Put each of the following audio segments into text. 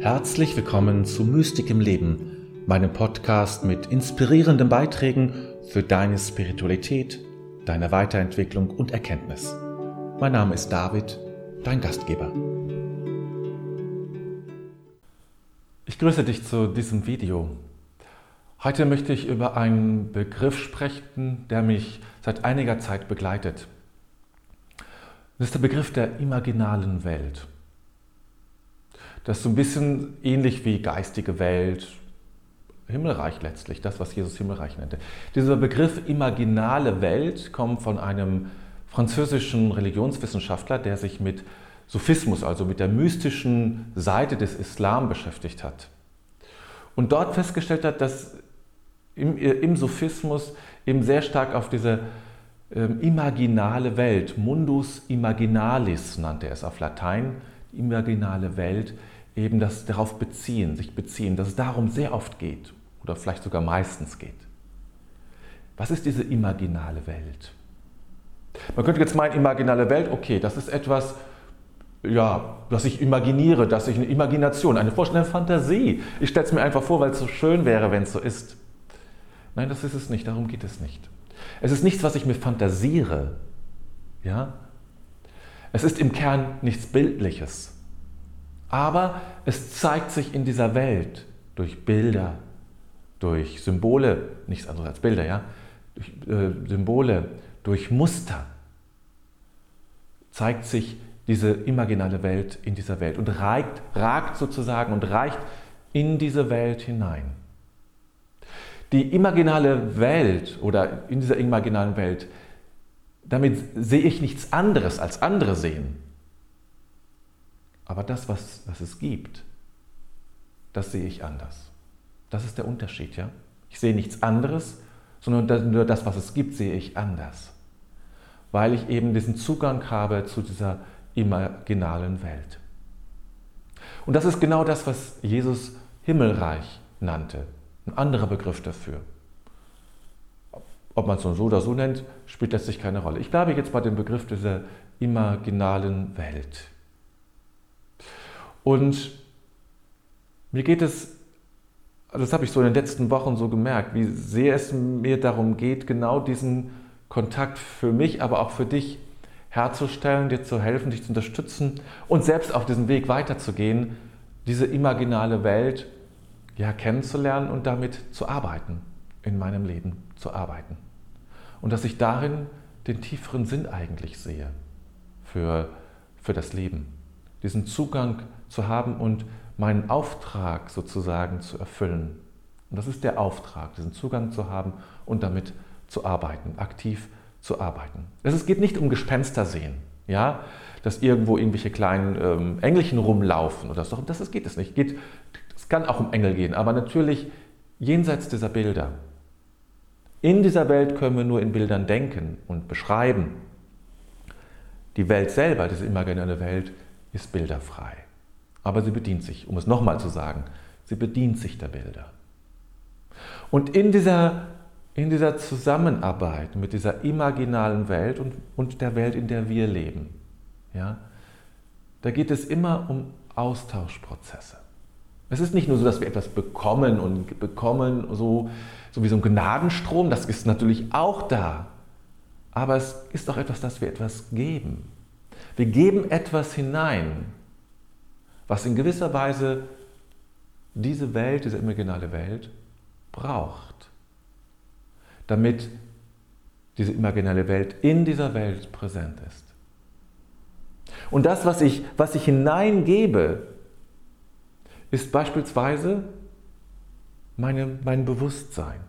Herzlich willkommen zu Mystik im Leben, meinem Podcast mit inspirierenden Beiträgen für deine Spiritualität, deine Weiterentwicklung und Erkenntnis. Mein Name ist David, dein Gastgeber. Ich grüße dich zu diesem Video. Heute möchte ich über einen Begriff sprechen, der mich seit einiger Zeit begleitet. Das ist der Begriff der imaginalen Welt. Das ist so ein bisschen ähnlich wie geistige Welt, Himmelreich letztlich, das, was Jesus Himmelreich nannte. Dieser Begriff imaginale Welt kommt von einem französischen Religionswissenschaftler, der sich mit Sophismus, also mit der mystischen Seite des Islam beschäftigt hat. Und dort festgestellt hat, dass im, im Sophismus eben sehr stark auf diese ähm, imaginale Welt, mundus imaginalis nannte er es auf Latein, imaginale Welt, eben das darauf beziehen, sich beziehen, dass es darum sehr oft geht oder vielleicht sogar meistens geht. Was ist diese imaginale Welt? Man könnte jetzt meinen, imaginale Welt, okay, das ist etwas, ja, was ich imaginiere, dass ich eine Imagination, eine Vorstellung, eine Fantasie. Ich stelle es mir einfach vor, weil es so schön wäre, wenn es so ist. Nein, das ist es nicht, darum geht es nicht. Es ist nichts, was ich mir fantasiere. Ja? Es ist im Kern nichts Bildliches. Aber es zeigt sich in dieser Welt durch Bilder, durch Symbole, nichts anderes als Bilder, ja, durch äh, Symbole, durch Muster, zeigt sich diese imaginale Welt in dieser Welt und ragt, ragt sozusagen und reicht in diese Welt hinein. Die imaginale Welt oder in dieser imaginalen Welt, damit sehe ich nichts anderes als andere sehen. Aber das, was, was es gibt, das sehe ich anders. Das ist der Unterschied, ja? Ich sehe nichts anderes, sondern nur das, was es gibt, sehe ich anders. Weil ich eben diesen Zugang habe zu dieser imaginalen Welt. Und das ist genau das, was Jesus Himmelreich nannte. Ein anderer Begriff dafür. Ob man es so oder so nennt, spielt letztlich keine Rolle. Ich bleibe jetzt bei dem Begriff dieser imaginalen Welt. Und mir geht es, das habe ich so in den letzten Wochen so gemerkt, wie sehr es mir darum geht, genau diesen Kontakt für mich, aber auch für dich herzustellen, dir zu helfen, dich zu unterstützen und selbst auf diesem Weg weiterzugehen, diese imaginale Welt ja, kennenzulernen und damit zu arbeiten, in meinem Leben zu arbeiten. Und dass ich darin den tieferen Sinn eigentlich sehe für, für das Leben. Diesen Zugang zu haben und meinen Auftrag sozusagen zu erfüllen. Und das ist der Auftrag, diesen Zugang zu haben und damit zu arbeiten, aktiv zu arbeiten. Es geht nicht um Gespenster sehen, ja, dass irgendwo irgendwelche kleinen ähm, Engelchen rumlaufen oder so. Das geht es nicht. Geht, es kann auch um Engel gehen, aber natürlich jenseits dieser Bilder. In dieser Welt können wir nur in Bildern denken und beschreiben. Die Welt selber, diese imaginäre Welt, ist bilderfrei. Aber sie bedient sich, um es nochmal zu sagen, sie bedient sich der Bilder. Und in dieser, in dieser Zusammenarbeit mit dieser imaginalen Welt und, und der Welt, in der wir leben, ja, da geht es immer um Austauschprozesse. Es ist nicht nur so, dass wir etwas bekommen und bekommen, so, so wie so ein Gnadenstrom, das ist natürlich auch da. Aber es ist auch etwas, dass wir etwas geben. Wir geben etwas hinein, was in gewisser Weise diese Welt, diese imaginale Welt braucht, damit diese imaginale Welt in dieser Welt präsent ist. Und das, was ich, was ich hineingebe, ist beispielsweise meine, mein Bewusstsein,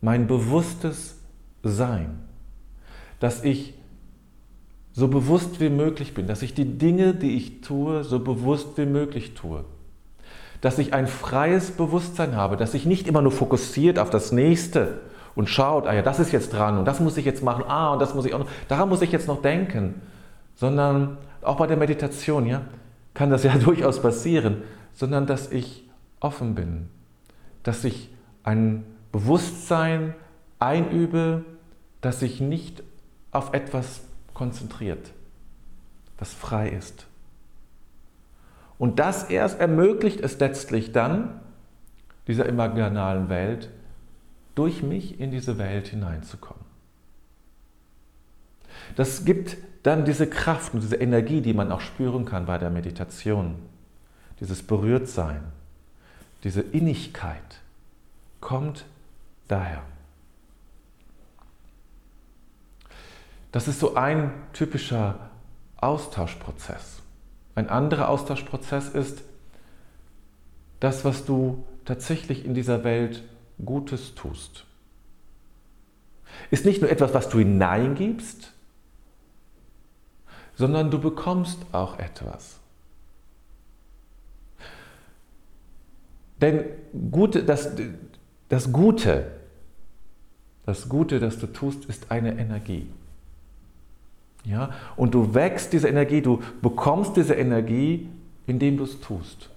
mein bewusstes Sein, dass ich so bewusst wie möglich bin, dass ich die Dinge, die ich tue, so bewusst wie möglich tue. Dass ich ein freies Bewusstsein habe, dass ich nicht immer nur fokussiert auf das Nächste und schaut, ah ja, das ist jetzt dran und das muss ich jetzt machen, ah, und das muss ich auch noch, daran muss ich jetzt noch denken, sondern auch bei der Meditation, ja, kann das ja durchaus passieren, sondern dass ich offen bin, dass ich ein Bewusstsein einübe, dass ich nicht auf etwas konzentriert, das frei ist. Und das erst ermöglicht es letztlich dann, dieser imaginalen Welt, durch mich in diese Welt hineinzukommen. Das gibt dann diese Kraft und diese Energie, die man auch spüren kann bei der Meditation. Dieses Berührtsein, diese Innigkeit kommt daher. Das ist so ein typischer Austauschprozess. Ein anderer Austauschprozess ist das, was du tatsächlich in dieser Welt Gutes tust. Ist nicht nur etwas, was du hineingibst, sondern du bekommst auch etwas. Denn Gute, das, das Gute, das Gute, das du tust, ist eine Energie. Ja? Und du wächst diese Energie, du bekommst diese Energie, indem du es tust.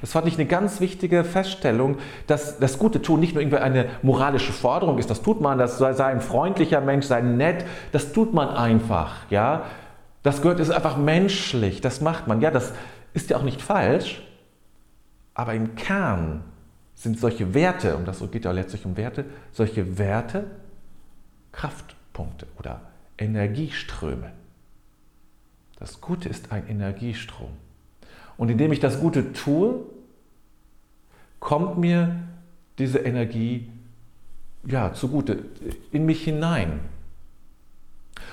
Das fand ich eine ganz wichtige Feststellung, dass das Gute tun nicht nur irgendwie eine moralische Forderung ist, das tut man, das sei, ein freundlicher Mensch, sei nett, das tut man einfach, ja. Das gehört, ist einfach menschlich, das macht man. Ja, das ist ja auch nicht falsch, aber im Kern sind solche Werte, und das geht ja letztlich um Werte, solche Werte Kraftpunkte oder Energieströme. Das Gute ist ein Energiestrom. Und indem ich das Gute tue, kommt mir diese Energie ja, zugute, in mich hinein.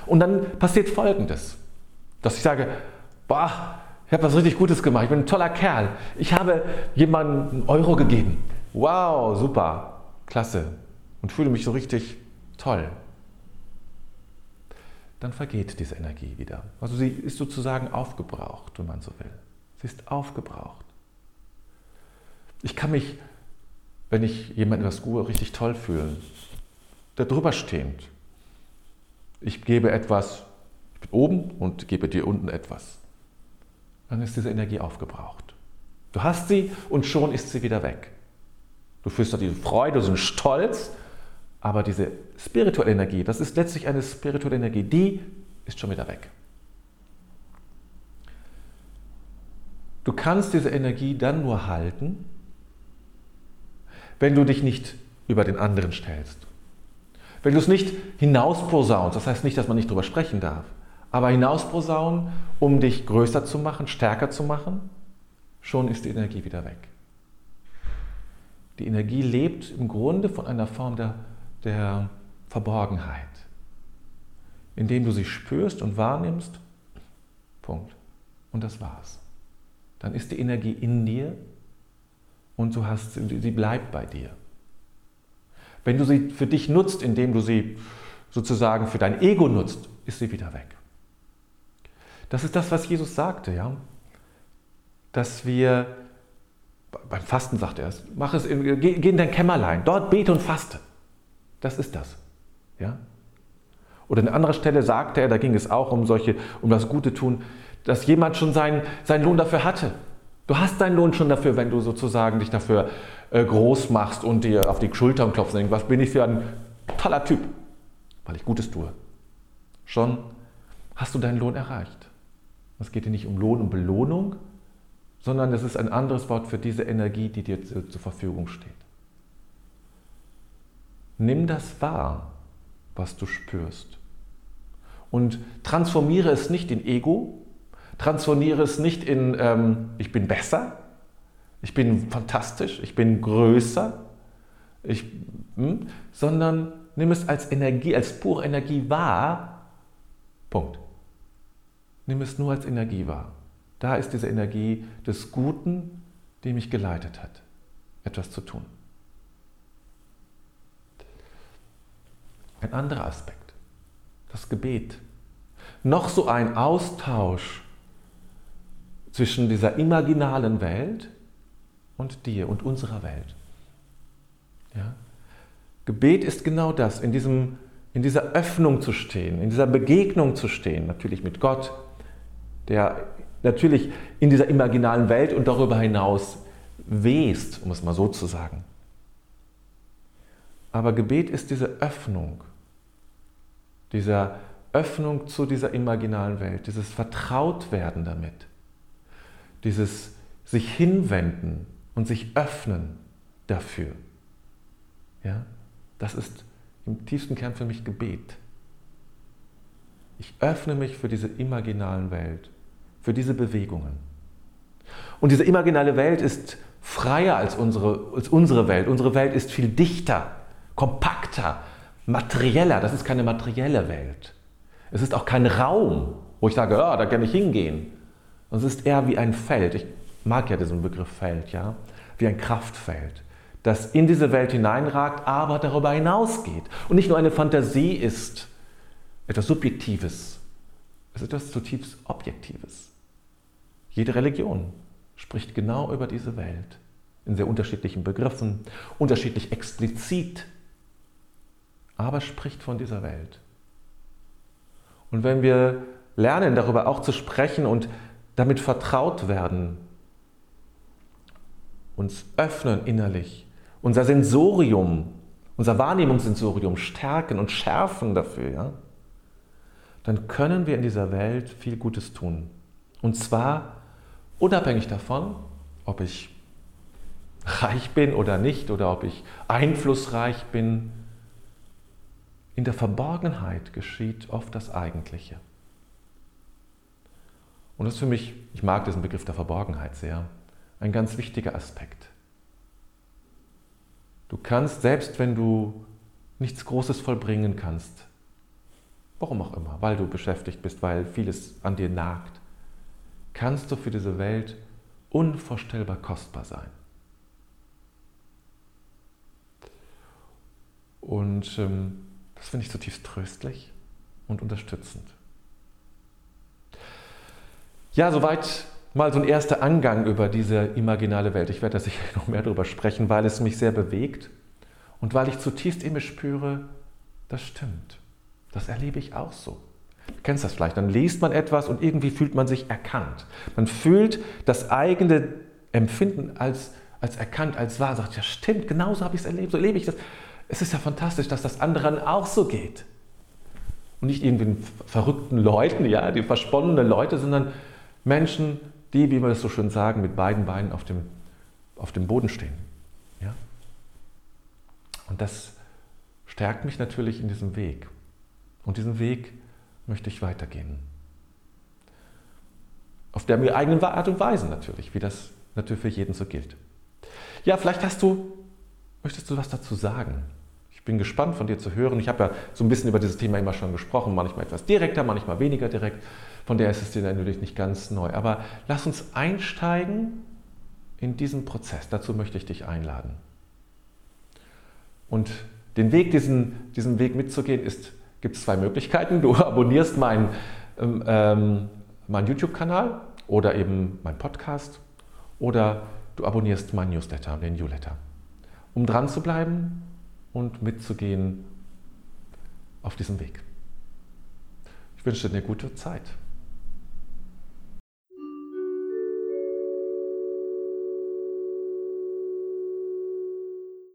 Und dann passiert Folgendes, dass ich sage, boah, ich habe was richtig Gutes gemacht, ich bin ein toller Kerl, ich habe jemandem einen Euro gegeben. Wow, super, klasse. Und fühle mich so richtig toll dann vergeht diese Energie wieder. Also sie ist sozusagen aufgebraucht, wenn man so will. Sie ist aufgebraucht. Ich kann mich, wenn ich jemanden was Gutes richtig toll fühle, darüber stehend. Ich gebe etwas, ich bin oben und gebe dir unten etwas. Dann ist diese Energie aufgebraucht. Du hast sie und schon ist sie wieder weg. Du fühlst da diese Freude, so einen Stolz, aber diese spirituelle Energie, das ist letztlich eine spirituelle Energie, die ist schon wieder weg. Du kannst diese Energie dann nur halten, wenn du dich nicht über den anderen stellst. Wenn du es nicht hinausposaunst, das heißt nicht, dass man nicht darüber sprechen darf, aber hinausposaunen, um dich größer zu machen, stärker zu machen, schon ist die Energie wieder weg. Die Energie lebt im Grunde von einer Form der der Verborgenheit, indem du sie spürst und wahrnimmst. Punkt. Und das war's. Dann ist die Energie in dir und du hast, sie bleibt bei dir. Wenn du sie für dich nutzt, indem du sie sozusagen für dein Ego nutzt, ist sie wieder weg. Das ist das, was Jesus sagte, ja. Dass wir, beim Fasten sagt er es, mach es, in, geh, geh in dein Kämmerlein, dort bete und faste. Das ist das. Ja? Oder an anderer Stelle sagte er, da ging es auch um solche, um das Gute tun, dass jemand schon seinen, seinen Lohn dafür hatte. Du hast deinen Lohn schon dafür, wenn du sozusagen dich dafür äh, groß machst und dir auf die Schultern klopfst und denkst, was bin ich für ein toller Typ, weil ich Gutes tue. Schon hast du deinen Lohn erreicht. Es geht dir nicht um Lohn und Belohnung, sondern es ist ein anderes Wort für diese Energie, die dir zur Verfügung steht. Nimm das wahr, was du spürst. Und transformiere es nicht in Ego, transformiere es nicht in ähm, ich bin besser, ich bin fantastisch, ich bin größer, ich, hm, sondern nimm es als Energie, als pure Energie wahr. Punkt. Nimm es nur als Energie wahr. Da ist diese Energie des Guten, die mich geleitet hat, etwas zu tun. Ein anderer Aspekt, das Gebet. Noch so ein Austausch zwischen dieser imaginalen Welt und dir und unserer Welt. Ja? Gebet ist genau das, in, diesem, in dieser Öffnung zu stehen, in dieser Begegnung zu stehen, natürlich mit Gott, der natürlich in dieser imaginalen Welt und darüber hinaus west, um es mal so zu sagen. Aber Gebet ist diese Öffnung dieser Öffnung zu dieser imaginalen Welt, dieses Vertrautwerden damit, dieses sich hinwenden und sich öffnen dafür. Ja, das ist im tiefsten Kern für mich Gebet. Ich öffne mich für diese imaginalen Welt, für diese Bewegungen. Und diese imaginale Welt ist freier als unsere, als unsere Welt. Unsere Welt ist viel dichter, kompakter, materieller. Das ist keine materielle Welt. Es ist auch kein Raum, wo ich sage, ja, da kann ich hingehen. Es ist eher wie ein Feld. Ich mag ja diesen Begriff Feld, ja, wie ein Kraftfeld, das in diese Welt hineinragt, aber darüber hinausgeht und nicht nur eine Fantasie ist, etwas Subjektives, es ist etwas zutiefst Objektives. Jede Religion spricht genau über diese Welt in sehr unterschiedlichen Begriffen, unterschiedlich explizit, aber spricht von dieser Welt. Und wenn wir lernen, darüber auch zu sprechen und damit vertraut werden, uns öffnen innerlich, unser Sensorium, unser Wahrnehmungssensorium stärken und schärfen dafür, ja, dann können wir in dieser Welt viel Gutes tun. Und zwar unabhängig davon, ob ich reich bin oder nicht oder ob ich einflussreich bin. In der Verborgenheit geschieht oft das Eigentliche. Und das ist für mich, ich mag diesen Begriff der Verborgenheit sehr, ein ganz wichtiger Aspekt. Du kannst, selbst wenn du nichts Großes vollbringen kannst, warum auch immer, weil du beschäftigt bist, weil vieles an dir nagt, kannst du für diese Welt unvorstellbar kostbar sein. Und ähm, das finde ich zutiefst tröstlich und unterstützend. Ja, soweit mal so ein erster Angang über diese imaginale Welt. Ich werde da sicher noch mehr darüber sprechen, weil es mich sehr bewegt und weil ich zutiefst in mir spüre, das stimmt. Das erlebe ich auch so. Du kennst das vielleicht. Dann liest man etwas und irgendwie fühlt man sich erkannt. Man fühlt das eigene Empfinden als, als erkannt, als wahr. Sagt, ja stimmt, genauso habe ich es erlebt, so erlebe ich das. Es ist ja fantastisch, dass das anderen auch so geht. Und nicht irgendwie verrückten Leuten, ja, die versponnene Leute, sondern Menschen, die, wie wir das so schön sagen, mit beiden Beinen auf dem, auf dem Boden stehen. Ja? Und das stärkt mich natürlich in diesem Weg. Und diesen Weg möchte ich weitergehen. Auf der mir eigenen Art und Weise natürlich, wie das natürlich für jeden so gilt. Ja, vielleicht hast du, möchtest du was dazu sagen? Ich bin gespannt von dir zu hören. Ich habe ja so ein bisschen über dieses Thema immer schon gesprochen, manchmal etwas direkter, manchmal weniger direkt. Von der ist es dir natürlich nicht ganz neu. Aber lass uns einsteigen in diesen Prozess. Dazu möchte ich dich einladen. Und den Weg, diesen, diesen Weg mitzugehen, gibt es zwei Möglichkeiten. Du abonnierst meinen ähm, ähm, mein YouTube-Kanal oder eben meinen Podcast oder du abonnierst meinen Newsletter, den Newsletter. Um dran zu bleiben und mitzugehen auf diesem Weg. Ich wünsche dir eine gute Zeit.